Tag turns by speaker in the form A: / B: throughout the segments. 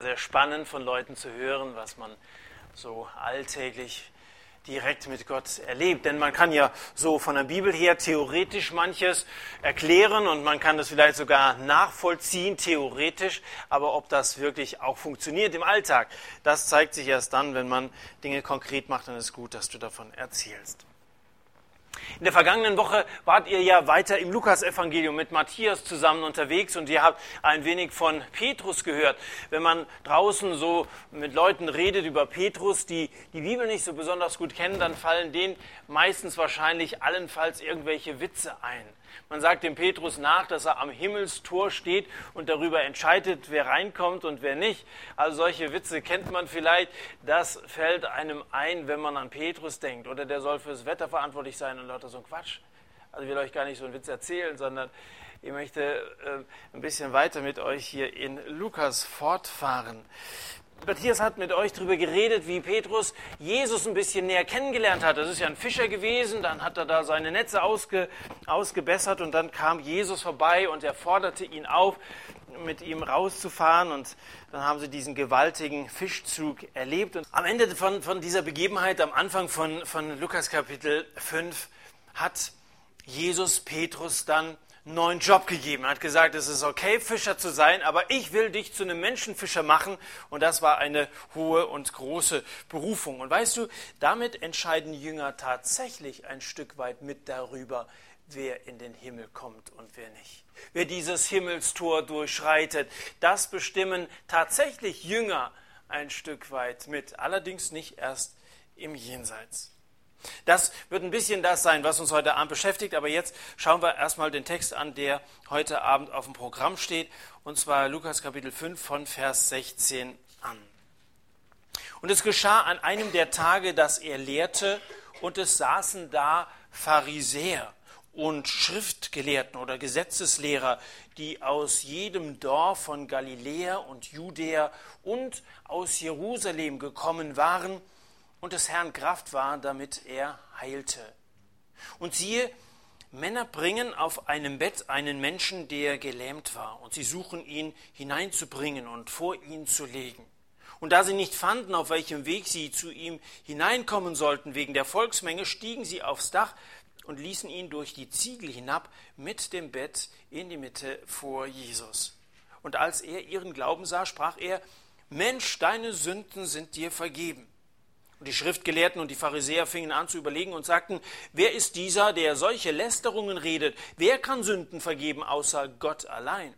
A: Sehr spannend von Leuten zu hören, was man so alltäglich direkt mit Gott erlebt. Denn man kann ja so von der Bibel her theoretisch manches erklären und man kann das vielleicht sogar nachvollziehen, theoretisch. Aber ob das wirklich auch funktioniert im Alltag, das zeigt sich erst dann, wenn man Dinge konkret macht. Dann ist gut, dass du davon erzählst. In der vergangenen Woche wart ihr ja weiter im Lukasevangelium mit Matthias zusammen unterwegs und ihr habt ein wenig von Petrus gehört. Wenn man draußen so mit Leuten redet über Petrus, die die Bibel nicht so besonders gut kennen, dann fallen denen meistens wahrscheinlich allenfalls irgendwelche Witze ein. Man sagt dem Petrus nach, dass er am Himmelstor steht und darüber entscheidet, wer reinkommt und wer nicht. Also solche Witze kennt man vielleicht. Das fällt einem ein, wenn man an Petrus denkt. Oder der soll fürs Wetter verantwortlich sein und lauter so ein Quatsch. Also ich will euch gar nicht so einen Witz erzählen, sondern ich möchte äh, ein bisschen weiter mit euch hier in Lukas fortfahren. Matthias hat mit euch darüber geredet, wie Petrus Jesus ein bisschen näher kennengelernt hat. Das ist ja ein Fischer gewesen, dann hat er da seine Netze ausge, ausgebessert und dann kam Jesus vorbei und er forderte ihn auf, mit ihm rauszufahren und dann haben sie diesen gewaltigen Fischzug erlebt. Und am Ende von, von dieser Begebenheit, am Anfang von, von Lukas Kapitel 5, hat Jesus Petrus dann neuen Job gegeben. Er hat gesagt, es ist okay, Fischer zu sein, aber ich will dich zu einem Menschenfischer machen. Und das war eine hohe und große Berufung. Und weißt du, damit entscheiden Jünger tatsächlich ein Stück weit mit darüber, wer in den Himmel kommt und wer nicht. Wer dieses Himmelstor durchschreitet, das bestimmen tatsächlich Jünger ein Stück weit mit, allerdings nicht erst im Jenseits. Das wird ein bisschen das sein, was uns heute Abend beschäftigt, aber jetzt schauen wir erstmal den Text an, der heute Abend auf dem Programm steht, und zwar Lukas Kapitel 5 von Vers 16 an. Und es geschah an einem der Tage, dass er lehrte, und es saßen da Pharisäer und Schriftgelehrten oder Gesetzeslehrer, die aus jedem Dorf von Galiläa und Judäa und aus Jerusalem gekommen waren, und des Herrn Kraft war, damit er heilte. Und siehe, Männer bringen auf einem Bett einen Menschen, der gelähmt war, und sie suchen ihn hineinzubringen und vor ihn zu legen. Und da sie nicht fanden, auf welchem Weg sie zu ihm hineinkommen sollten wegen der Volksmenge, stiegen sie aufs Dach und ließen ihn durch die Ziegel hinab mit dem Bett in die Mitte vor Jesus. Und als er ihren Glauben sah, sprach er, Mensch, deine Sünden sind dir vergeben. Und die Schriftgelehrten und die Pharisäer fingen an zu überlegen und sagten, wer ist dieser, der solche Lästerungen redet? Wer kann Sünden vergeben außer Gott allein?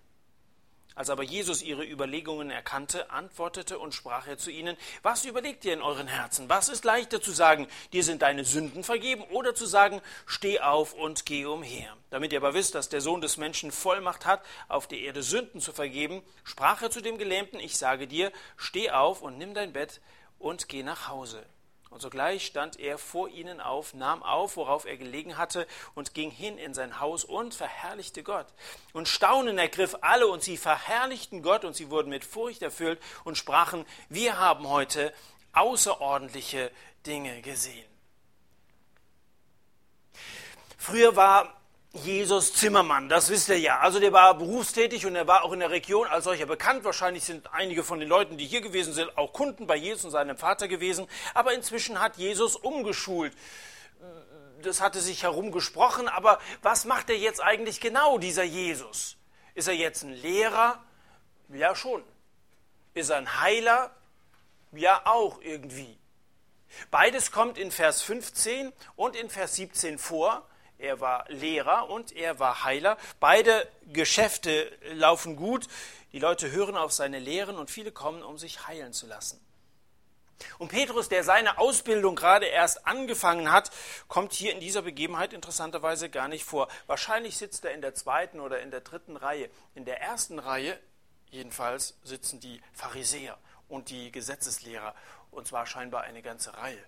A: Als aber Jesus ihre Überlegungen erkannte, antwortete und sprach er zu ihnen, was überlegt ihr in euren Herzen? Was ist leichter zu sagen, dir sind deine Sünden vergeben, oder zu sagen, steh auf und geh umher? Damit ihr aber wisst, dass der Sohn des Menschen Vollmacht hat, auf der Erde Sünden zu vergeben, sprach er zu dem Gelähmten, ich sage dir, steh auf und nimm dein Bett und geh nach Hause. Und sogleich stand er vor ihnen auf, nahm auf, worauf er gelegen hatte, und ging hin in sein Haus und verherrlichte Gott. Und Staunen ergriff alle, und sie verherrlichten Gott, und sie wurden mit Furcht erfüllt und sprachen, wir haben heute außerordentliche Dinge gesehen. Früher war Jesus Zimmermann, das wisst ihr ja. Also der war berufstätig und er war auch in der Region als solcher bekannt. Wahrscheinlich sind einige von den Leuten, die hier gewesen sind, auch Kunden bei Jesus und seinem Vater gewesen. Aber inzwischen hat Jesus umgeschult. Das hatte sich herumgesprochen, aber was macht er jetzt eigentlich genau, dieser Jesus? Ist er jetzt ein Lehrer? Ja schon. Ist er ein Heiler? Ja auch irgendwie. Beides kommt in Vers 15 und in Vers 17 vor. Er war Lehrer und er war Heiler. Beide Geschäfte laufen gut. Die Leute hören auf seine Lehren und viele kommen, um sich heilen zu lassen. Und Petrus, der seine Ausbildung gerade erst angefangen hat, kommt hier in dieser Begebenheit interessanterweise gar nicht vor. Wahrscheinlich sitzt er in der zweiten oder in der dritten Reihe. In der ersten Reihe jedenfalls sitzen die Pharisäer und die Gesetzeslehrer, und zwar scheinbar eine ganze Reihe.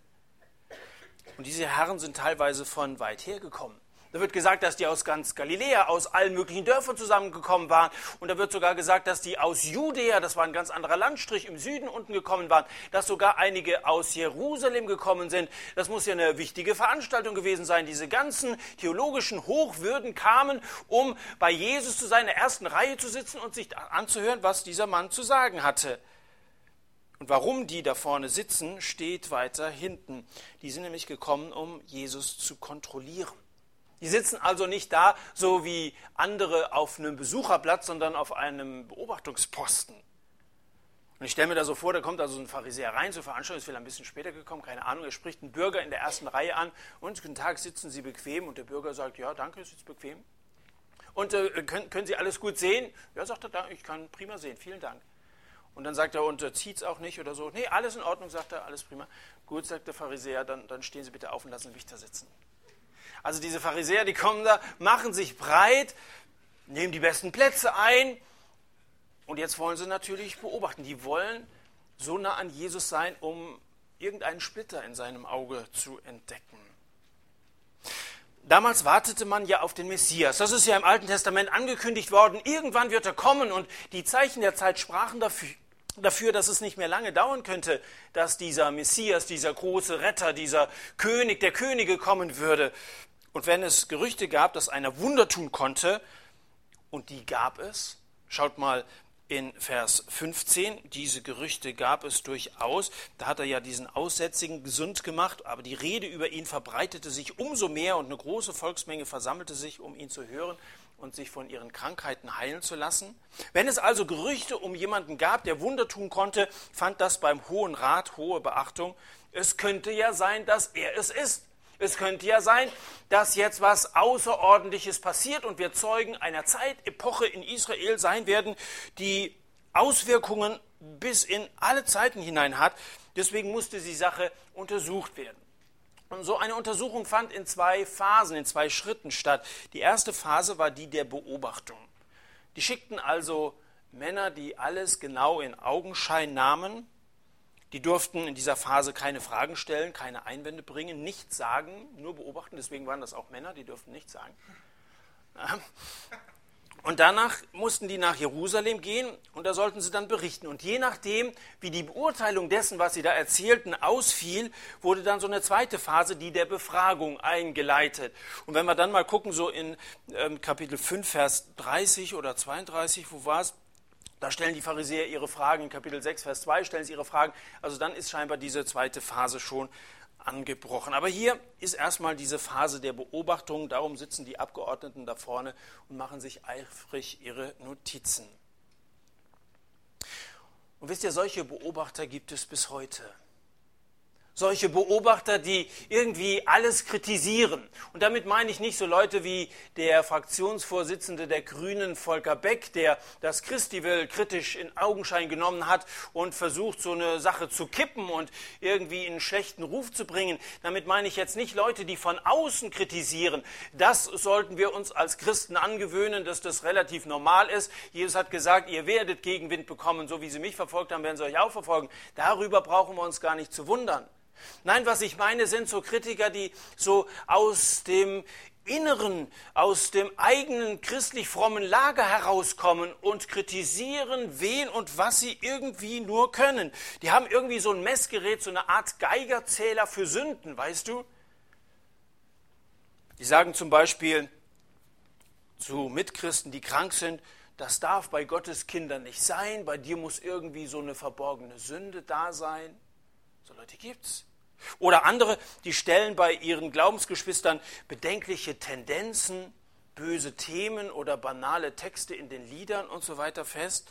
A: Und diese Herren sind teilweise von weit her gekommen. Da wird gesagt, dass die aus ganz Galiläa, aus allen möglichen Dörfern zusammengekommen waren. Und da wird sogar gesagt, dass die aus Judäa, das war ein ganz anderer Landstrich im Süden unten gekommen waren, dass sogar einige aus Jerusalem gekommen sind. Das muss ja eine wichtige Veranstaltung gewesen sein. Diese ganzen theologischen Hochwürden kamen, um bei Jesus zu sein, in der ersten Reihe zu sitzen und sich anzuhören, was dieser Mann zu sagen hatte. Und warum die da vorne sitzen, steht weiter hinten. Die sind nämlich gekommen, um Jesus zu kontrollieren. Die sitzen also nicht da, so wie andere auf einem Besucherplatz, sondern auf einem Beobachtungsposten. Und ich stelle mir da so vor, da kommt also ein Pharisäer rein zur Veranstaltung, ist vielleicht ein bisschen später gekommen, keine Ahnung, er spricht einen Bürger in der ersten Reihe an und guten Tag, sitzen Sie bequem? Und der Bürger sagt, ja, danke, ist jetzt bequem. Und äh, können, können, Sie alles gut sehen? Ja, sagt er, ich kann prima sehen, vielen Dank. Und dann sagt er, und äh, zieht es auch nicht oder so. Nee, alles in Ordnung, sagt er, alles prima. Gut, sagt der Pharisäer, dann, dann stehen Sie bitte auf und lassen mich da sitzen. Also diese Pharisäer, die kommen da, machen sich breit, nehmen die besten Plätze ein und jetzt wollen sie natürlich beobachten. Die wollen so nah an Jesus sein, um irgendeinen Splitter in seinem Auge zu entdecken. Damals wartete man ja auf den Messias. Das ist ja im Alten Testament angekündigt worden. Irgendwann wird er kommen und die Zeichen der Zeit sprachen dafür, dafür, dass es nicht mehr lange dauern könnte, dass dieser Messias, dieser große Retter, dieser König der Könige kommen würde. Und wenn es Gerüchte gab, dass einer Wunder tun konnte, und die gab es, schaut mal in Vers 15, diese Gerüchte gab es durchaus, da hat er ja diesen Aussätzigen gesund gemacht, aber die Rede über ihn verbreitete sich umso mehr und eine große Volksmenge versammelte sich, um ihn zu hören und sich von ihren Krankheiten heilen zu lassen. Wenn es also Gerüchte um jemanden gab, der Wunder tun konnte, fand das beim Hohen Rat hohe Beachtung. Es könnte ja sein, dass er es ist. Es könnte ja sein, dass jetzt was Außerordentliches passiert und wir Zeugen einer Zeitepoche in Israel sein werden, die Auswirkungen bis in alle Zeiten hinein hat. Deswegen musste die Sache untersucht werden. Und so eine Untersuchung fand in zwei Phasen, in zwei Schritten statt. Die erste Phase war die der Beobachtung. Die schickten also Männer, die alles genau in Augenschein nahmen, die durften in dieser Phase keine Fragen stellen, keine Einwände bringen, nichts sagen, nur beobachten. Deswegen waren das auch Männer, die durften nichts sagen. Und danach mussten die nach Jerusalem gehen und da sollten sie dann berichten. Und je nachdem, wie die Beurteilung dessen, was sie da erzählten, ausfiel, wurde dann so eine zweite Phase, die der Befragung eingeleitet. Und wenn wir dann mal gucken, so in ähm, Kapitel 5, Vers 30 oder 32, wo war es? Da stellen die Pharisäer ihre Fragen, in Kapitel 6, Vers 2 stellen sie ihre Fragen. Also dann ist scheinbar diese zweite Phase schon angebrochen. Aber hier ist erstmal diese Phase der Beobachtung. Darum sitzen die Abgeordneten da vorne und machen sich eifrig ihre Notizen. Und wisst ihr, solche Beobachter gibt es bis heute solche Beobachter, die irgendwie alles kritisieren. Und damit meine ich nicht so Leute wie der Fraktionsvorsitzende der Grünen, Volker Beck, der das Christiwil kritisch in Augenschein genommen hat und versucht, so eine Sache zu kippen und irgendwie in einen schlechten Ruf zu bringen. Damit meine ich jetzt nicht Leute, die von außen kritisieren. Das sollten wir uns als Christen angewöhnen, dass das relativ normal ist. Jesus hat gesagt, ihr werdet Gegenwind bekommen, so wie sie mich verfolgt haben, werden sie euch auch verfolgen. Darüber brauchen wir uns gar nicht zu wundern. Nein, was ich meine, sind so Kritiker, die so aus dem Inneren, aus dem eigenen christlich frommen Lager herauskommen und kritisieren, wen und was sie irgendwie nur können. Die haben irgendwie so ein Messgerät, so eine Art Geigerzähler für Sünden, weißt du? Die sagen zum Beispiel zu Mitchristen, die krank sind, das darf bei Gottes Kindern nicht sein, bei dir muss irgendwie so eine verborgene Sünde da sein. So Leute gibt's. Oder andere, die stellen bei ihren Glaubensgeschwistern bedenkliche Tendenzen, böse Themen oder banale Texte in den Liedern und so weiter fest.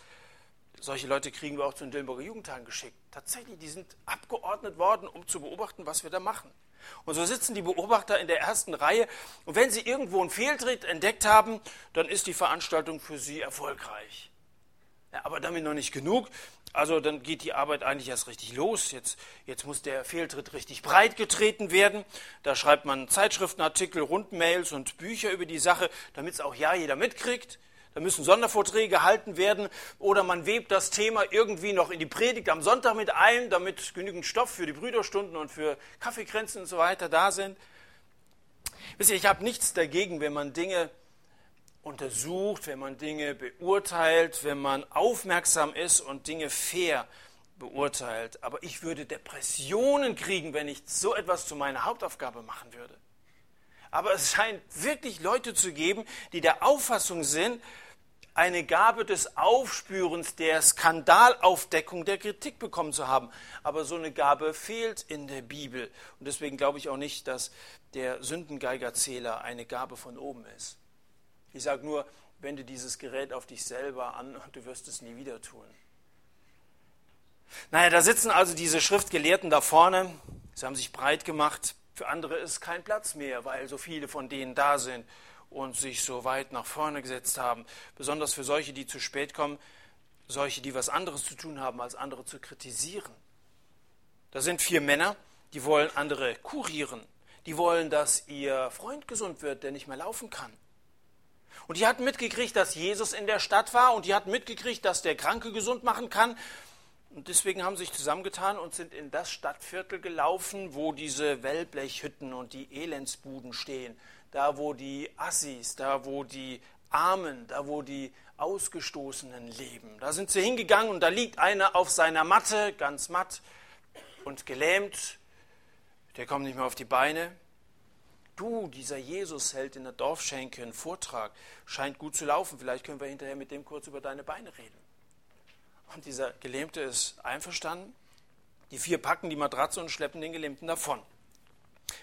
A: Solche Leute kriegen wir auch zu den Dillenburger Jugendtagen geschickt. Tatsächlich, die sind abgeordnet worden, um zu beobachten, was wir da machen. Und so sitzen die Beobachter in der ersten Reihe und wenn sie irgendwo einen Fehltritt entdeckt haben, dann ist die Veranstaltung für sie erfolgreich. Ja, aber damit noch nicht genug. Also dann geht die Arbeit eigentlich erst richtig los. Jetzt, jetzt muss der Fehltritt richtig breit getreten werden. Da schreibt man Zeitschriftenartikel, Rundmails und Bücher über die Sache, damit es auch ja jeder mitkriegt. Da müssen Sondervorträge gehalten werden oder man webt das Thema irgendwie noch in die Predigt am Sonntag mit ein, damit genügend Stoff für die Brüderstunden und für Kaffeekränze und so weiter da sind. Wisst ihr, ich habe nichts dagegen, wenn man Dinge untersucht, wenn man Dinge beurteilt, wenn man aufmerksam ist und Dinge fair beurteilt. Aber ich würde Depressionen kriegen, wenn ich so etwas zu meiner Hauptaufgabe machen würde. Aber es scheint wirklich Leute zu geben, die der Auffassung sind, eine Gabe des Aufspürens, der Skandalaufdeckung, der Kritik bekommen zu haben. Aber so eine Gabe fehlt in der Bibel. Und deswegen glaube ich auch nicht, dass der Sündengeigerzähler eine Gabe von oben ist. Ich sage nur, wende dieses Gerät auf dich selber an und du wirst es nie wieder tun. Naja, da sitzen also diese Schriftgelehrten da vorne. Sie haben sich breit gemacht. Für andere ist kein Platz mehr, weil so viele von denen da sind und sich so weit nach vorne gesetzt haben. Besonders für solche, die zu spät kommen, solche, die was anderes zu tun haben, als andere zu kritisieren. Da sind vier Männer, die wollen andere kurieren. Die wollen, dass ihr Freund gesund wird, der nicht mehr laufen kann. Und die hatten mitgekriegt, dass Jesus in der Stadt war und die hatten mitgekriegt, dass der Kranke gesund machen kann. Und deswegen haben sie sich zusammengetan und sind in das Stadtviertel gelaufen, wo diese Wellblechhütten und die Elendsbuden stehen da wo die Assis, da wo die Armen, da wo die Ausgestoßenen leben. Da sind sie hingegangen und da liegt einer auf seiner Matte, ganz matt und gelähmt. Der kommt nicht mehr auf die Beine. Du, dieser Jesus hält in der Dorfschenke einen Vortrag, scheint gut zu laufen. Vielleicht können wir hinterher mit dem kurz über deine Beine reden. Und dieser Gelähmte ist einverstanden. Die vier packen die Matratze und schleppen den Gelähmten davon.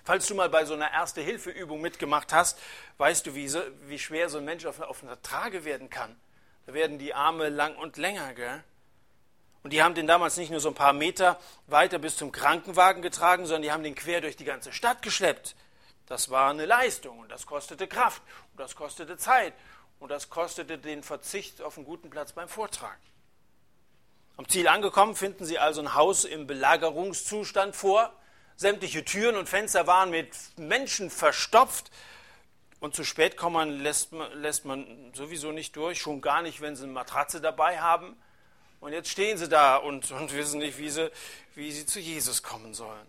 A: Falls du mal bei so einer Erste-Hilfe-Übung mitgemacht hast, weißt du, wie, so, wie schwer so ein Mensch auf, auf einer Trage werden kann. Da werden die Arme lang und länger, gell? Und die haben den damals nicht nur so ein paar Meter weiter bis zum Krankenwagen getragen, sondern die haben den quer durch die ganze Stadt geschleppt. Das war eine Leistung und das kostete Kraft und das kostete Zeit und das kostete den Verzicht auf einen guten Platz beim Vortrag. Am Ziel angekommen finden sie also ein Haus im Belagerungszustand vor, Sämtliche Türen und Fenster waren mit Menschen verstopft. Und zu spät kommen lässt man, lässt man sowieso nicht durch, schon gar nicht, wenn sie eine Matratze dabei haben. Und jetzt stehen sie da und, und wissen nicht, wie sie, wie sie zu Jesus kommen sollen.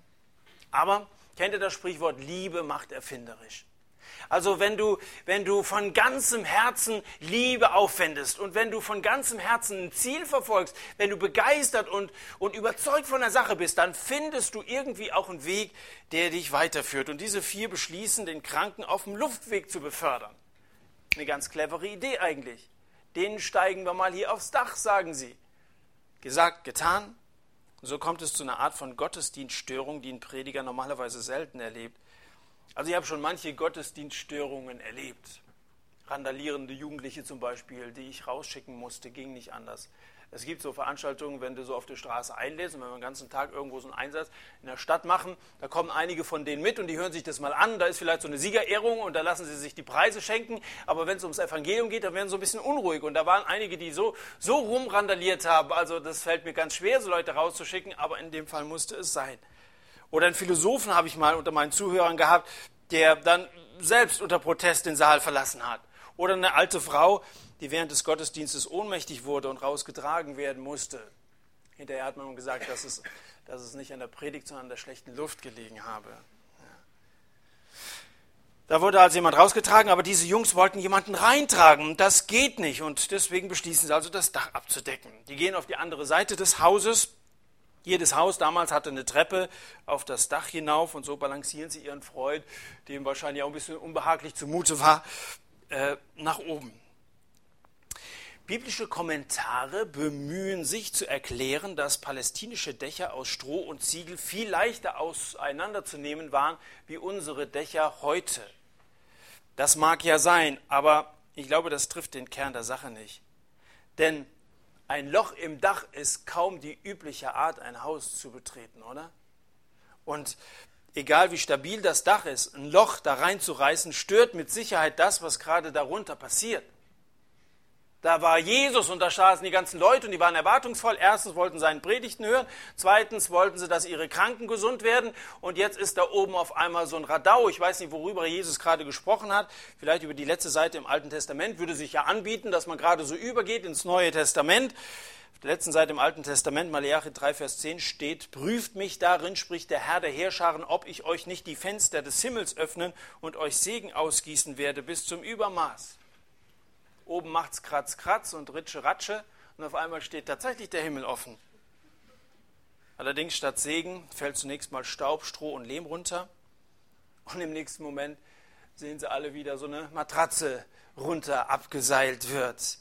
A: Aber kennt ihr das Sprichwort, Liebe macht erfinderisch? Also wenn du, wenn du von ganzem Herzen Liebe aufwendest und wenn du von ganzem Herzen ein Ziel verfolgst, wenn du begeistert und, und überzeugt von der Sache bist, dann findest du irgendwie auch einen Weg, der dich weiterführt. Und diese vier beschließen, den Kranken auf dem Luftweg zu befördern. Eine ganz clevere Idee eigentlich. Den steigen wir mal hier aufs Dach, sagen sie. Gesagt, getan. So kommt es zu einer Art von Gottesdienststörung, die ein Prediger normalerweise selten erlebt. Also ich habe schon manche Gottesdienststörungen erlebt. Randalierende Jugendliche zum Beispiel, die ich rausschicken musste, ging nicht anders. Es gibt so Veranstaltungen, wenn du so auf der Straße einlädst und wenn wir den ganzen Tag irgendwo so einen Einsatz in der Stadt machen, da kommen einige von denen mit und die hören sich das mal an. Da ist vielleicht so eine Siegerehrung und da lassen sie sich die Preise schenken. Aber wenn es ums Evangelium geht, dann werden sie so ein bisschen unruhig. Und da waren einige, die so, so rumrandaliert haben. Also das fällt mir ganz schwer, so Leute rauszuschicken, aber in dem Fall musste es sein. Oder einen Philosophen habe ich mal unter meinen Zuhörern gehabt, der dann selbst unter Protest den Saal verlassen hat. Oder eine alte Frau, die während des Gottesdienstes ohnmächtig wurde und rausgetragen werden musste. Hinterher hat man gesagt, dass es, dass es nicht an der Predigt, sondern an der schlechten Luft gelegen habe. Da wurde also jemand rausgetragen, aber diese Jungs wollten jemanden reintragen das geht nicht und deswegen beschließen sie also, das Dach abzudecken. Die gehen auf die andere Seite des Hauses jedes Haus damals hatte eine Treppe auf das Dach hinauf und so balancieren sie ihren Freund, dem wahrscheinlich auch ein bisschen unbehaglich zumute war, äh, nach oben. Biblische Kommentare bemühen sich zu erklären, dass palästinische Dächer aus Stroh und Ziegel viel leichter auseinanderzunehmen waren wie unsere Dächer heute. Das mag ja sein, aber ich glaube, das trifft den Kern der Sache nicht. Denn ein Loch im Dach ist kaum die übliche Art, ein Haus zu betreten, oder? Und egal wie stabil das Dach ist, ein Loch da reinzureißen, stört mit Sicherheit das, was gerade darunter passiert. Da war Jesus und da saßen die ganzen Leute und die waren erwartungsvoll. Erstens wollten sie seinen Predigten hören, zweitens wollten sie, dass ihre Kranken gesund werden und jetzt ist da oben auf einmal so ein Radau. Ich weiß nicht, worüber Jesus gerade gesprochen hat. Vielleicht über die letzte Seite im Alten Testament würde sich ja anbieten, dass man gerade so übergeht ins Neue Testament. Auf der letzten Seite im Alten Testament, Malachi 3, Vers 10 steht, prüft mich darin, spricht der Herr der Heerscharen, ob ich euch nicht die Fenster des Himmels öffnen und euch Segen ausgießen werde bis zum Übermaß. Oben macht es Kratz, Kratz und Ritsche, Ratsche und auf einmal steht tatsächlich der Himmel offen. Allerdings statt Segen fällt zunächst mal Staub, Stroh und Lehm runter und im nächsten Moment sehen sie alle wieder so eine Matratze runter abgeseilt wird.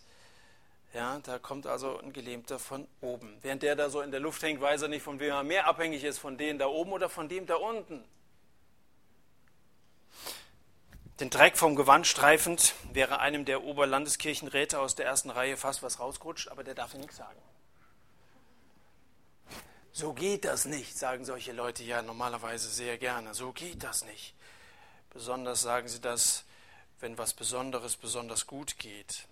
A: Ja, da kommt also ein Gelähmter von oben. Während der da so in der Luft hängt, weiß er nicht, von wem er mehr abhängig ist, von denen da oben oder von dem da unten. Den Dreck vom Gewand streifend wäre einem der Oberlandeskirchenräte aus der ersten Reihe fast was rausgerutscht, aber der darf ja nichts sagen. So geht das nicht, sagen solche Leute ja normalerweise sehr gerne. So geht das nicht. Besonders sagen sie das, wenn was Besonderes besonders gut geht.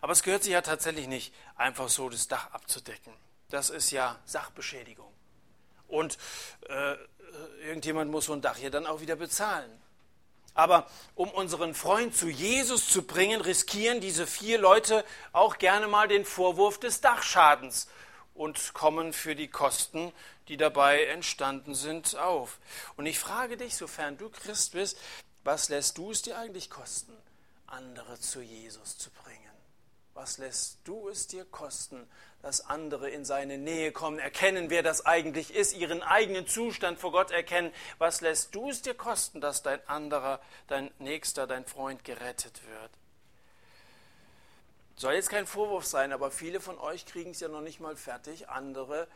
A: Aber es gehört sich ja tatsächlich nicht, einfach so das Dach abzudecken. Das ist ja Sachbeschädigung. Und äh, irgendjemand muss so ein Dach ja dann auch wieder bezahlen. Aber um unseren Freund zu Jesus zu bringen, riskieren diese vier Leute auch gerne mal den Vorwurf des Dachschadens und kommen für die Kosten, die dabei entstanden sind, auf. Und ich frage dich, sofern du Christ bist, was lässt du es dir eigentlich kosten, andere zu Jesus zu bringen? Was lässt du es dir kosten, dass andere in seine Nähe kommen, erkennen, wer das eigentlich ist, ihren eigenen Zustand vor Gott erkennen? Was lässt du es dir kosten, dass dein anderer, dein Nächster, dein Freund gerettet wird? Soll jetzt kein Vorwurf sein, aber viele von euch kriegen es ja noch nicht mal fertig, andere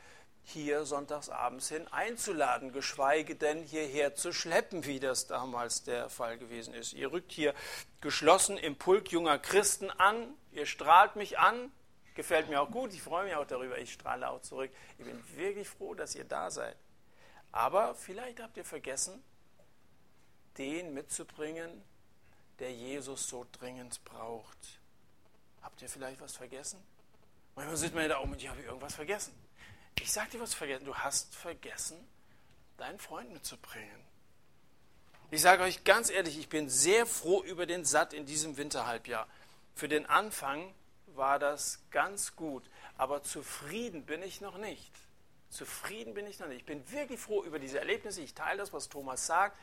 A: hier sonntagsabends hin einzuladen, geschweige denn hierher zu schleppen, wie das damals der Fall gewesen ist. Ihr rückt hier geschlossen im Pulk junger Christen an, ihr strahlt mich an, gefällt mir auch gut, ich freue mich auch darüber, ich strahle auch zurück. Ich bin wirklich froh, dass ihr da seid. Aber vielleicht habt ihr vergessen, den mitzubringen, der Jesus so dringend braucht. Habt ihr vielleicht was vergessen? Manchmal sitzt man ja da oben ich habe irgendwas vergessen. Ich sage dir was vergessen. Du hast vergessen, deinen Freund mitzubringen. Ich sage euch ganz ehrlich, ich bin sehr froh über den Satt in diesem Winterhalbjahr. Für den Anfang war das ganz gut, aber zufrieden bin ich noch nicht. Zufrieden bin ich noch nicht. Ich bin wirklich froh über diese Erlebnisse. Ich teile das, was Thomas sagt.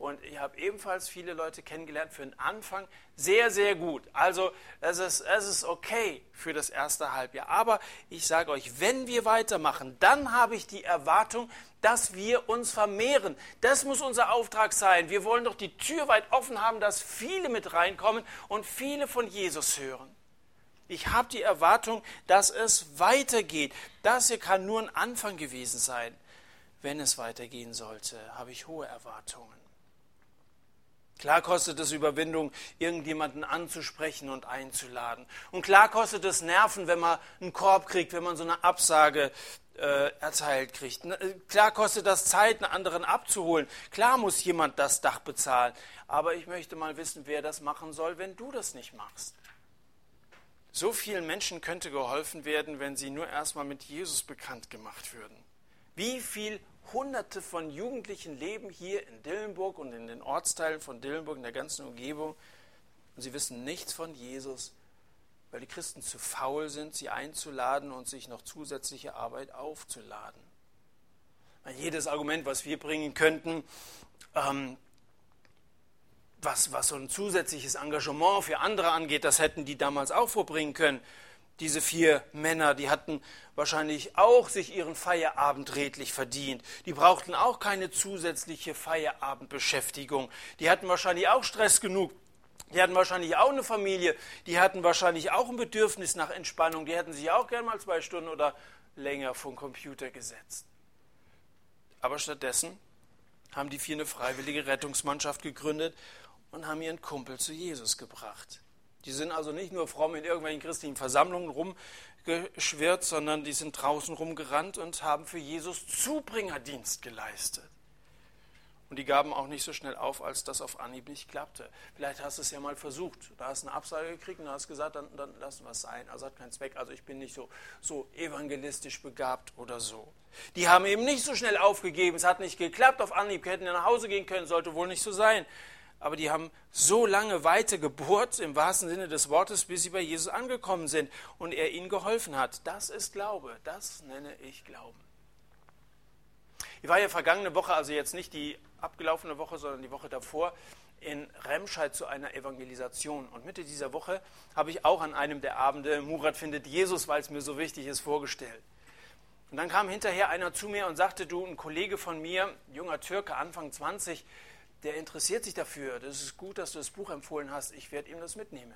A: Und ich habe ebenfalls viele Leute kennengelernt für den Anfang. Sehr, sehr gut. Also es ist, es ist okay für das erste Halbjahr. Aber ich sage euch, wenn wir weitermachen, dann habe ich die Erwartung, dass wir uns vermehren. Das muss unser Auftrag sein. Wir wollen doch die Tür weit offen haben, dass viele mit reinkommen und viele von Jesus hören. Ich habe die Erwartung, dass es weitergeht. Das hier kann nur ein Anfang gewesen sein. Wenn es weitergehen sollte, habe ich hohe Erwartungen. Klar kostet es Überwindung, irgendjemanden anzusprechen und einzuladen. Und klar kostet es Nerven, wenn man einen Korb kriegt, wenn man so eine Absage äh, erteilt kriegt. Äh, klar kostet das Zeit, einen anderen abzuholen. Klar muss jemand das Dach bezahlen. Aber ich möchte mal wissen, wer das machen soll, wenn du das nicht machst. So vielen Menschen könnte geholfen werden, wenn sie nur erstmal mit Jesus bekannt gemacht würden. Wie viel Hunderte von Jugendlichen leben hier in Dillenburg und in den Ortsteilen von Dillenburg, in der ganzen Umgebung, und sie wissen nichts von Jesus, weil die Christen zu faul sind, sie einzuladen und sich noch zusätzliche Arbeit aufzuladen. Jedes Argument, was wir bringen könnten, ähm, was, was so ein zusätzliches Engagement für andere angeht, das hätten die damals auch vorbringen können diese vier Männer, die hatten wahrscheinlich auch sich ihren Feierabend redlich verdient. Die brauchten auch keine zusätzliche Feierabendbeschäftigung. Die hatten wahrscheinlich auch Stress genug. Die hatten wahrscheinlich auch eine Familie. Die hatten wahrscheinlich auch ein Bedürfnis nach Entspannung. Die hätten sich auch gern mal zwei Stunden oder länger vom Computer gesetzt. Aber stattdessen haben die vier eine freiwillige Rettungsmannschaft gegründet und haben ihren Kumpel zu Jesus gebracht. Die sind also nicht nur fromm in irgendwelchen christlichen Versammlungen rumgeschwirrt, sondern die sind draußen rumgerannt und haben für Jesus Zubringerdienst geleistet. Und die gaben auch nicht so schnell auf, als das auf Anhieb nicht klappte. Vielleicht hast du es ja mal versucht. Da hast du eine Absage gekriegt und hast gesagt, dann, dann lassen wir es sein. Also hat keinen Zweck. Also ich bin nicht so, so evangelistisch begabt oder so. Die haben eben nicht so schnell aufgegeben. Es hat nicht geklappt auf Anhieb. Hätten ja nach Hause gehen können, sollte wohl nicht so sein aber die haben so lange weiter gebohrt, im wahrsten Sinne des Wortes, bis sie bei Jesus angekommen sind und er ihnen geholfen hat. Das ist Glaube, das nenne ich Glauben. Ich war ja vergangene Woche, also jetzt nicht die abgelaufene Woche, sondern die Woche davor, in Remscheid zu einer Evangelisation. Und Mitte dieser Woche habe ich auch an einem der Abende Murat findet Jesus, weil es mir so wichtig ist, vorgestellt. Und dann kam hinterher einer zu mir und sagte, du, ein Kollege von mir, junger Türke, Anfang 20, der interessiert sich dafür. Das ist gut, dass du das Buch empfohlen hast. Ich werde ihm das mitnehmen.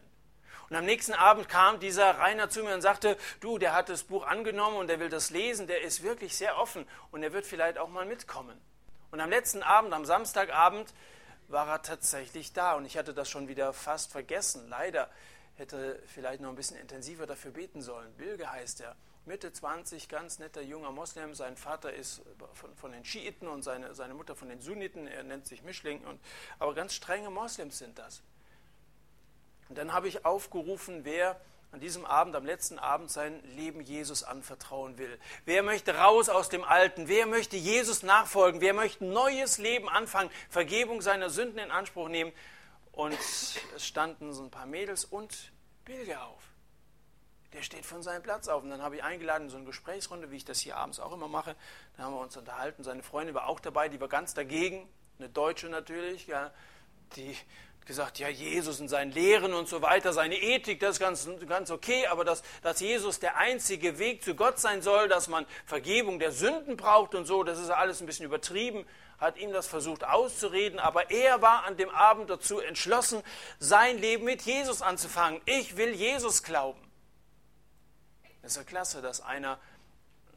A: Und am nächsten Abend kam dieser Rainer zu mir und sagte, du, der hat das Buch angenommen und der will das lesen, der ist wirklich sehr offen und er wird vielleicht auch mal mitkommen. Und am letzten Abend, am Samstagabend, war er tatsächlich da und ich hatte das schon wieder fast vergessen. Leider hätte vielleicht noch ein bisschen intensiver dafür beten sollen. Bilge heißt er, Mitte 20, ganz netter junger Moslem. Sein Vater ist von, von den Schiiten und seine, seine Mutter von den Sunniten. Er nennt sich Mischling. Und, aber ganz strenge Moslems sind das. Und dann habe ich aufgerufen, wer an diesem Abend, am letzten Abend, sein Leben Jesus anvertrauen will. Wer möchte raus aus dem Alten? Wer möchte Jesus nachfolgen? Wer möchte ein neues Leben anfangen? Vergebung seiner Sünden in Anspruch nehmen? Und es standen so ein paar Mädels und Bilge auf. Der steht von seinem Platz auf. Und dann habe ich eingeladen in so eine Gesprächsrunde, wie ich das hier abends auch immer mache. Da haben wir uns unterhalten. Seine Freundin war auch dabei, die war ganz dagegen. Eine Deutsche natürlich, ja, die gesagt, ja, Jesus und sein Lehren und so weiter, seine Ethik, das ist ganz, ganz okay, aber dass, dass Jesus der einzige Weg zu Gott sein soll, dass man Vergebung der Sünden braucht und so, das ist alles ein bisschen übertrieben, hat ihm das versucht auszureden, aber er war an dem Abend dazu entschlossen, sein Leben mit Jesus anzufangen. Ich will Jesus glauben. Es ist ja klasse, dass einer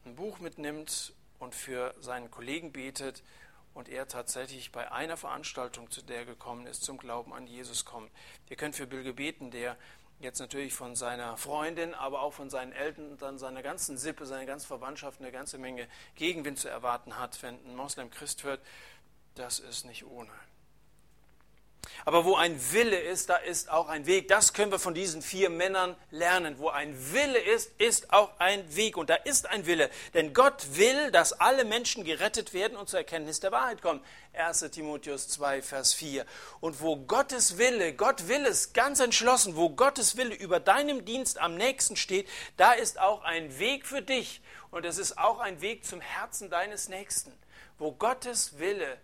A: ein Buch mitnimmt und für seinen Kollegen betet und er tatsächlich bei einer Veranstaltung, zu der er gekommen ist, zum Glauben an Jesus kommt. Ihr könnt für Bill beten, der jetzt natürlich von seiner Freundin, aber auch von seinen Eltern und dann seiner ganzen Sippe, seiner ganzen Verwandtschaft eine ganze Menge Gegenwind zu erwarten hat, wenn ein Moslem Christ wird. Das ist nicht ohne. Aber wo ein Wille ist, da ist auch ein Weg. Das können wir von diesen vier Männern lernen. Wo ein Wille ist, ist auch ein Weg. Und da ist ein Wille. Denn Gott will, dass alle Menschen gerettet werden und zur Erkenntnis der Wahrheit kommen. 1 Timotheus 2, Vers 4. Und wo Gottes Wille, Gott will es ganz entschlossen, wo Gottes Wille über deinem Dienst am nächsten steht, da ist auch ein Weg für dich. Und es ist auch ein Weg zum Herzen deines Nächsten. Wo Gottes Wille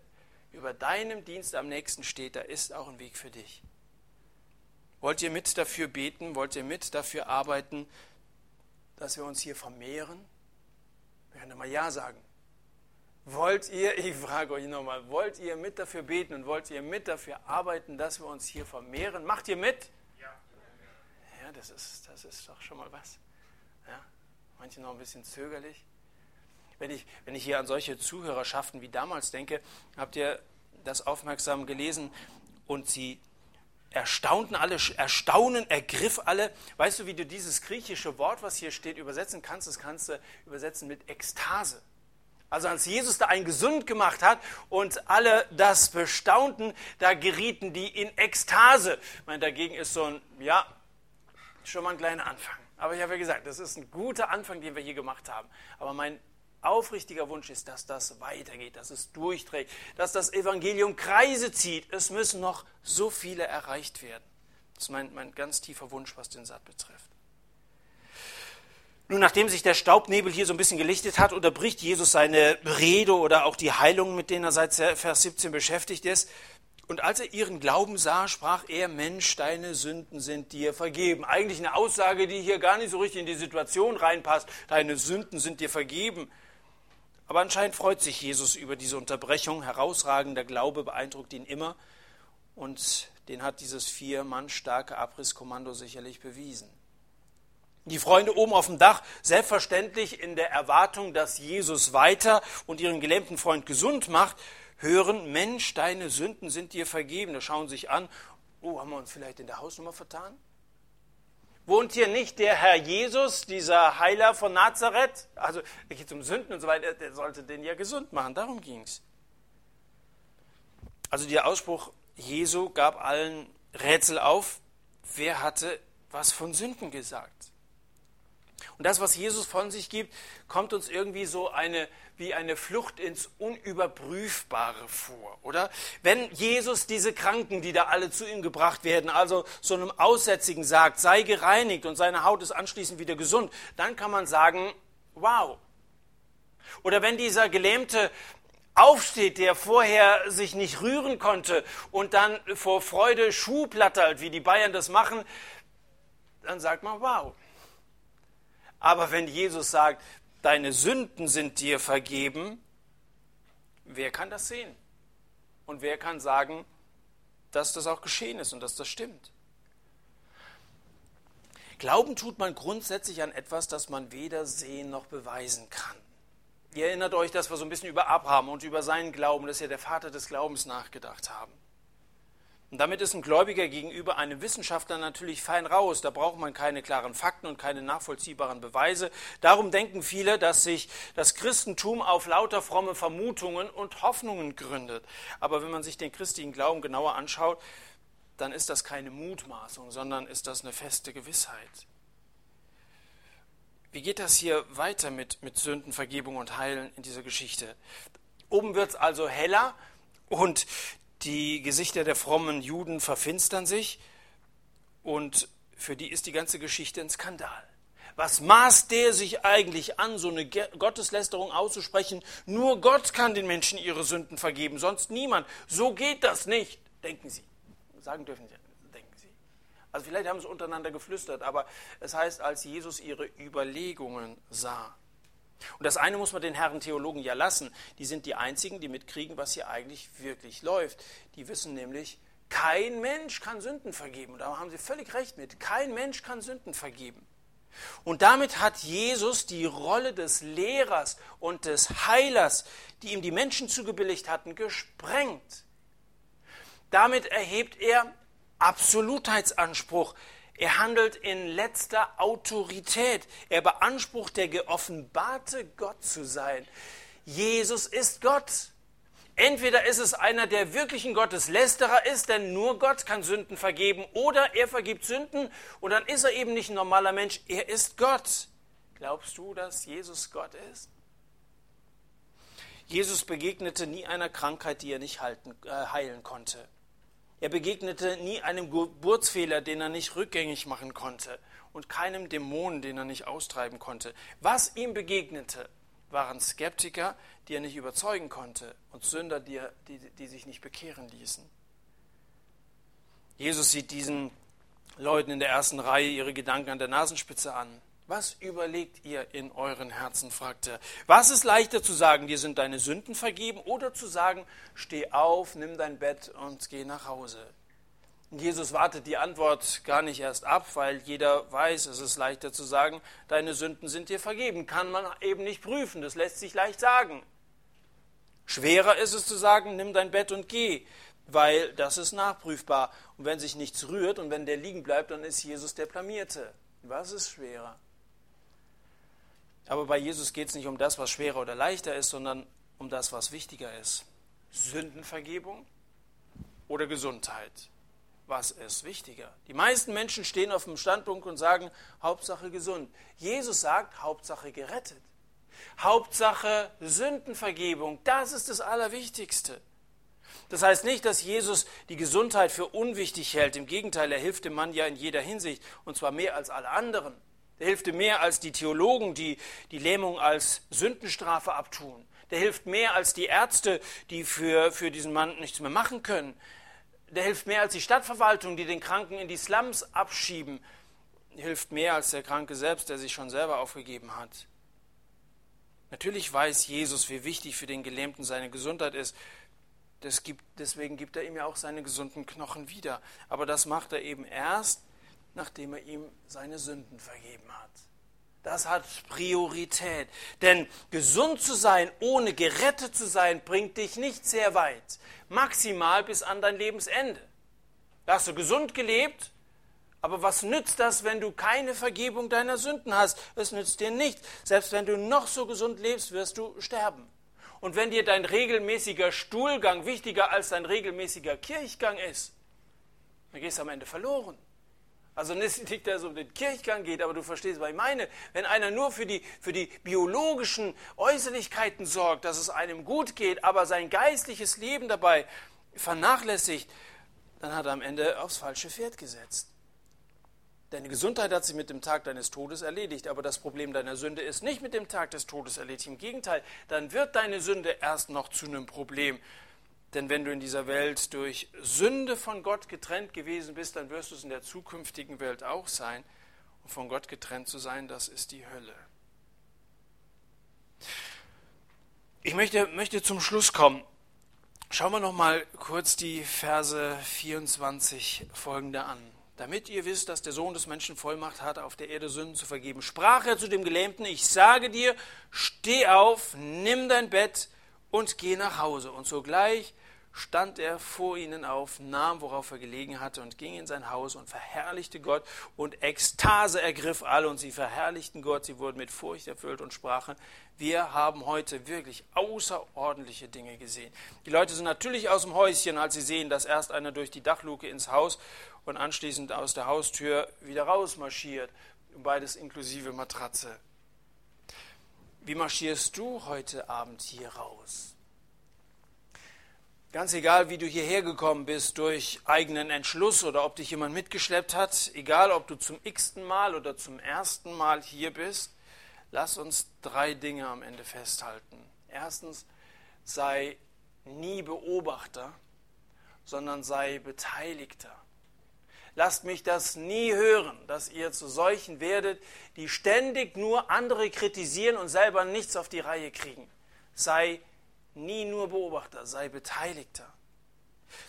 A: über deinem Dienst am nächsten steht, da ist auch ein Weg für dich. Wollt ihr mit dafür beten? Wollt ihr mit dafür arbeiten, dass wir uns hier vermehren? Wir können mal Ja sagen. Wollt ihr, ich frage euch nochmal, wollt ihr mit dafür beten und wollt ihr mit dafür arbeiten, dass wir uns hier vermehren? Macht ihr mit? Ja. Ja, das ist, das ist doch schon mal was. Ja, manche noch ein bisschen zögerlich. Wenn ich, wenn ich hier an solche Zuhörerschaften wie damals denke, habt ihr das aufmerksam gelesen und sie erstaunten alle, erstaunen, ergriff alle. Weißt du, wie du dieses griechische Wort, was hier steht, übersetzen kannst? Das kannst du übersetzen mit Ekstase. Also als Jesus da einen gesund gemacht hat und alle das bestaunten, da gerieten die in Ekstase. Ich meine, dagegen ist so ein, ja, schon mal ein kleiner Anfang. Aber ich habe ja gesagt, das ist ein guter Anfang, den wir hier gemacht haben. Aber mein aufrichtiger Wunsch ist, dass das weitergeht, dass es durchträgt, dass das Evangelium Kreise zieht. Es müssen noch so viele erreicht werden. Das ist mein, mein ganz tiefer Wunsch, was den Satt betrifft. Nun, nachdem sich der Staubnebel hier so ein bisschen gelichtet hat, unterbricht Jesus seine Rede oder auch die Heilungen, mit denen er seit Vers 17 beschäftigt ist. Und als er ihren Glauben sah, sprach er, Mensch, deine Sünden sind dir vergeben. Eigentlich eine Aussage, die hier gar nicht so richtig in die Situation reinpasst. Deine Sünden sind dir vergeben. Aber anscheinend freut sich Jesus über diese Unterbrechung. Herausragender Glaube beeindruckt ihn immer. Und den hat dieses vier Mann starke Abrisskommando sicherlich bewiesen. Die Freunde oben auf dem Dach, selbstverständlich in der Erwartung, dass Jesus weiter und ihren gelähmten Freund gesund macht, hören, Mensch, deine Sünden sind dir vergeben. Da schauen sich an, oh, haben wir uns vielleicht in der Hausnummer vertan? Wohnt hier nicht der Herr Jesus, dieser Heiler von Nazareth? Also, er geht um Sünden und so weiter, der sollte den ja gesund machen, darum ging es. Also, der Ausspruch Jesu gab allen Rätsel auf. Wer hatte was von Sünden gesagt? Und das, was Jesus von sich gibt, kommt uns irgendwie so eine wie eine Flucht ins Unüberprüfbare vor, oder? Wenn Jesus diese Kranken, die da alle zu ihm gebracht werden, also so einem Aussätzigen sagt, sei gereinigt und seine Haut ist anschließend wieder gesund, dann kann man sagen, wow. Oder wenn dieser Gelähmte aufsteht, der vorher sich nicht rühren konnte und dann vor Freude Schuh plattert, wie die Bayern das machen, dann sagt man, wow. Aber wenn Jesus sagt, deine Sünden sind dir vergeben, wer kann das sehen? Und wer kann sagen, dass das auch geschehen ist und dass das stimmt? Glauben tut man grundsätzlich an etwas, das man weder sehen noch beweisen kann. Ihr erinnert euch, dass wir so ein bisschen über Abraham und über seinen Glauben, das ist ja der Vater des Glaubens, nachgedacht haben. Und damit ist ein Gläubiger gegenüber einem Wissenschaftler natürlich fein raus. Da braucht man keine klaren Fakten und keine nachvollziehbaren Beweise. Darum denken viele, dass sich das Christentum auf lauter fromme Vermutungen und Hoffnungen gründet. Aber wenn man sich den christlichen Glauben genauer anschaut, dann ist das keine Mutmaßung, sondern ist das eine feste Gewissheit. Wie geht das hier weiter mit, mit Sündenvergebung und Heilen in dieser Geschichte? Oben wird es also heller und die Gesichter der frommen Juden verfinstern sich und für die ist die ganze Geschichte ein Skandal. Was maßt der sich eigentlich an, so eine Gotteslästerung auszusprechen? Nur Gott kann den Menschen ihre Sünden vergeben, sonst niemand. So geht das nicht, denken sie. Sagen dürfen sie, denken sie. Also vielleicht haben sie untereinander geflüstert, aber es heißt, als Jesus ihre Überlegungen sah. Und das eine muss man den Herren Theologen ja lassen. Die sind die einzigen, die mitkriegen, was hier eigentlich wirklich läuft. Die wissen nämlich, kein Mensch kann Sünden vergeben. Und da haben sie völlig recht mit. Kein Mensch kann Sünden vergeben. Und damit hat Jesus die Rolle des Lehrers und des Heilers, die ihm die Menschen zugebilligt hatten, gesprengt. Damit erhebt er Absolutheitsanspruch. Er handelt in letzter Autorität. Er beansprucht, der geoffenbarte Gott zu sein. Jesus ist Gott. Entweder ist es einer, der wirklich ein Gotteslästerer ist, denn nur Gott kann Sünden vergeben, oder er vergibt Sünden und dann ist er eben nicht ein normaler Mensch, er ist Gott. Glaubst du, dass Jesus Gott ist? Jesus begegnete nie einer Krankheit, die er nicht halten, äh, heilen konnte. Er begegnete nie einem Geburtsfehler, den er nicht rückgängig machen konnte und keinem Dämon, den er nicht austreiben konnte. Was ihm begegnete, waren Skeptiker, die er nicht überzeugen konnte und Sünder, die, er, die, die sich nicht bekehren ließen. Jesus sieht diesen Leuten in der ersten Reihe ihre Gedanken an der Nasenspitze an. Was überlegt ihr in euren Herzen? fragt er. Was ist leichter zu sagen, dir sind deine Sünden vergeben, oder zu sagen, steh auf, nimm dein Bett und geh nach Hause? Jesus wartet die Antwort gar nicht erst ab, weil jeder weiß, es ist leichter zu sagen, deine Sünden sind dir vergeben. Kann man eben nicht prüfen, das lässt sich leicht sagen. Schwerer ist es zu sagen, nimm dein Bett und geh, weil das ist nachprüfbar. Und wenn sich nichts rührt und wenn der liegen bleibt, dann ist Jesus der Blamierte. Was ist schwerer? Aber bei Jesus geht es nicht um das, was schwerer oder leichter ist, sondern um das, was wichtiger ist. Sündenvergebung oder Gesundheit? Was ist wichtiger? Die meisten Menschen stehen auf dem Standpunkt und sagen, Hauptsache gesund. Jesus sagt, Hauptsache gerettet. Hauptsache Sündenvergebung. Das ist das Allerwichtigste. Das heißt nicht, dass Jesus die Gesundheit für unwichtig hält. Im Gegenteil, er hilft dem Mann ja in jeder Hinsicht, und zwar mehr als alle anderen. Der hilft mehr als die Theologen, die die Lähmung als Sündenstrafe abtun. Der hilft mehr als die Ärzte, die für, für diesen Mann nichts mehr machen können. Der hilft mehr als die Stadtverwaltung, die den Kranken in die Slums abschieben. Der hilft mehr als der Kranke selbst, der sich schon selber aufgegeben hat. Natürlich weiß Jesus, wie wichtig für den Gelähmten seine Gesundheit ist. Gibt, deswegen gibt er ihm ja auch seine gesunden Knochen wieder. Aber das macht er eben erst, nachdem er ihm seine Sünden vergeben hat. Das hat Priorität. Denn gesund zu sein, ohne gerettet zu sein, bringt dich nicht sehr weit. Maximal bis an dein Lebensende. Da hast du gesund gelebt, aber was nützt das, wenn du keine Vergebung deiner Sünden hast? Es nützt dir nichts. Selbst wenn du noch so gesund lebst, wirst du sterben. Und wenn dir dein regelmäßiger Stuhlgang wichtiger als dein regelmäßiger Kirchgang ist, dann gehst du am Ende verloren. Also nicht, dass es um den Kirchgang geht, aber du verstehst, was ich meine. Wenn einer nur für die, für die biologischen Äußerlichkeiten sorgt, dass es einem gut geht, aber sein geistliches Leben dabei vernachlässigt, dann hat er am Ende aufs falsche Pferd gesetzt. Deine Gesundheit hat sich mit dem Tag deines Todes erledigt, aber das Problem deiner Sünde ist nicht mit dem Tag des Todes erledigt. Im Gegenteil, dann wird deine Sünde erst noch zu einem Problem. Denn wenn du in dieser Welt durch Sünde von Gott getrennt gewesen bist, dann wirst du es in der zukünftigen Welt auch sein. Und von Gott getrennt zu sein, das ist die Hölle. Ich möchte, möchte zum Schluss kommen. Schauen wir noch mal kurz die Verse 24 folgende an. damit ihr wisst, dass der Sohn des Menschen Vollmacht hat, auf der Erde Sünden zu vergeben. Sprach er zu dem Gelähmten, ich sage dir, steh auf, nimm dein Bett und geh nach Hause. Und sogleich stand er vor ihnen auf, nahm, worauf er gelegen hatte, und ging in sein Haus und verherrlichte Gott. Und Ekstase ergriff alle, und sie verherrlichten Gott. Sie wurden mit Furcht erfüllt und sprachen, wir haben heute wirklich außerordentliche Dinge gesehen. Die Leute sind natürlich aus dem Häuschen, als sie sehen, dass erst einer durch die Dachluke ins Haus und anschließend aus der Haustür wieder rausmarschiert. Beides inklusive Matratze. Wie marschierst du heute Abend hier raus? Ganz egal, wie du hierher gekommen bist, durch eigenen Entschluss oder ob dich jemand mitgeschleppt hat, egal ob du zum x-ten Mal oder zum ersten Mal hier bist, lass uns drei Dinge am Ende festhalten. Erstens, sei nie Beobachter, sondern sei Beteiligter. Lasst mich das nie hören, dass ihr zu solchen werdet, die ständig nur andere kritisieren und selber nichts auf die Reihe kriegen. Sei nie nur Beobachter, sei Beteiligter.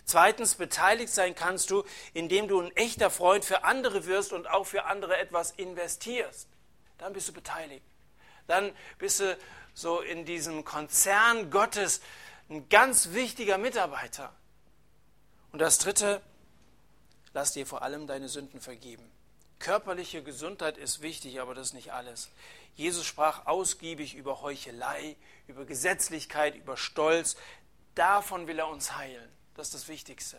A: Zweitens, beteiligt sein kannst du, indem du ein echter Freund für andere wirst und auch für andere etwas investierst. Dann bist du beteiligt. Dann bist du so in diesem Konzern Gottes ein ganz wichtiger Mitarbeiter. Und das Dritte, lass dir vor allem deine Sünden vergeben. Körperliche Gesundheit ist wichtig, aber das ist nicht alles. Jesus sprach ausgiebig über Heuchelei, über Gesetzlichkeit, über Stolz. Davon will er uns heilen. Das ist das Wichtigste.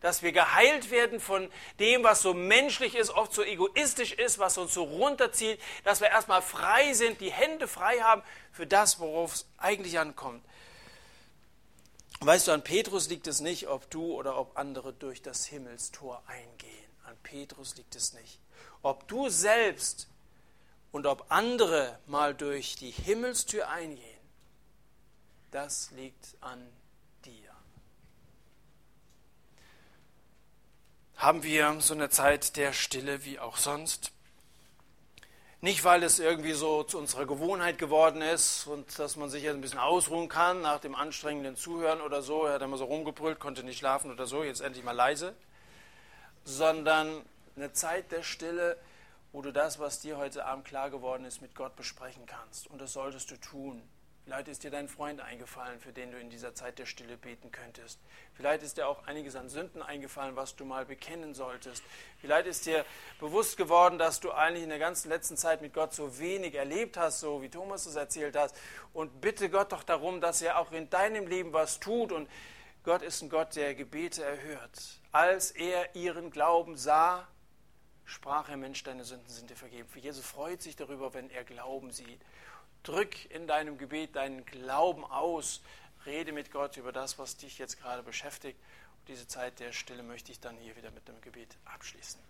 A: Dass wir geheilt werden von dem, was so menschlich ist, oft so egoistisch ist, was uns so runterzieht, dass wir erstmal frei sind, die Hände frei haben für das, worauf es eigentlich ankommt. Weißt du, an Petrus liegt es nicht, ob du oder ob andere durch das Himmelstor eingehen. An Petrus liegt es nicht. Ob du selbst und ob andere mal durch die Himmelstür eingehen, das liegt an dir. Haben wir so eine Zeit der Stille wie auch sonst? Nicht, weil es irgendwie so zu unserer Gewohnheit geworden ist und dass man sich jetzt ein bisschen ausruhen kann nach dem anstrengenden Zuhören oder so. Er hat immer so rumgebrüllt, konnte nicht schlafen oder so, jetzt endlich mal leise. Sondern eine Zeit der Stille, wo du das, was dir heute Abend klar geworden ist, mit Gott besprechen kannst. Und das solltest du tun. Vielleicht ist dir dein Freund eingefallen, für den du in dieser Zeit der Stille beten könntest. Vielleicht ist dir auch einiges an Sünden eingefallen, was du mal bekennen solltest. Vielleicht ist dir bewusst geworden, dass du eigentlich in der ganzen letzten Zeit mit Gott so wenig erlebt hast, so wie Thomas es erzählt hat. Und bitte Gott doch darum, dass er auch in deinem Leben was tut. Und Gott ist ein Gott, der Gebete erhört. Als er ihren Glauben sah, sprach er, Mensch, deine Sünden sind dir vergeben. Für Jesus freut sich darüber, wenn er Glauben sieht. Drück in deinem Gebet deinen Glauben aus. Rede mit Gott über das, was dich jetzt gerade beschäftigt. Und diese Zeit der Stille möchte ich dann hier wieder mit dem Gebet abschließen.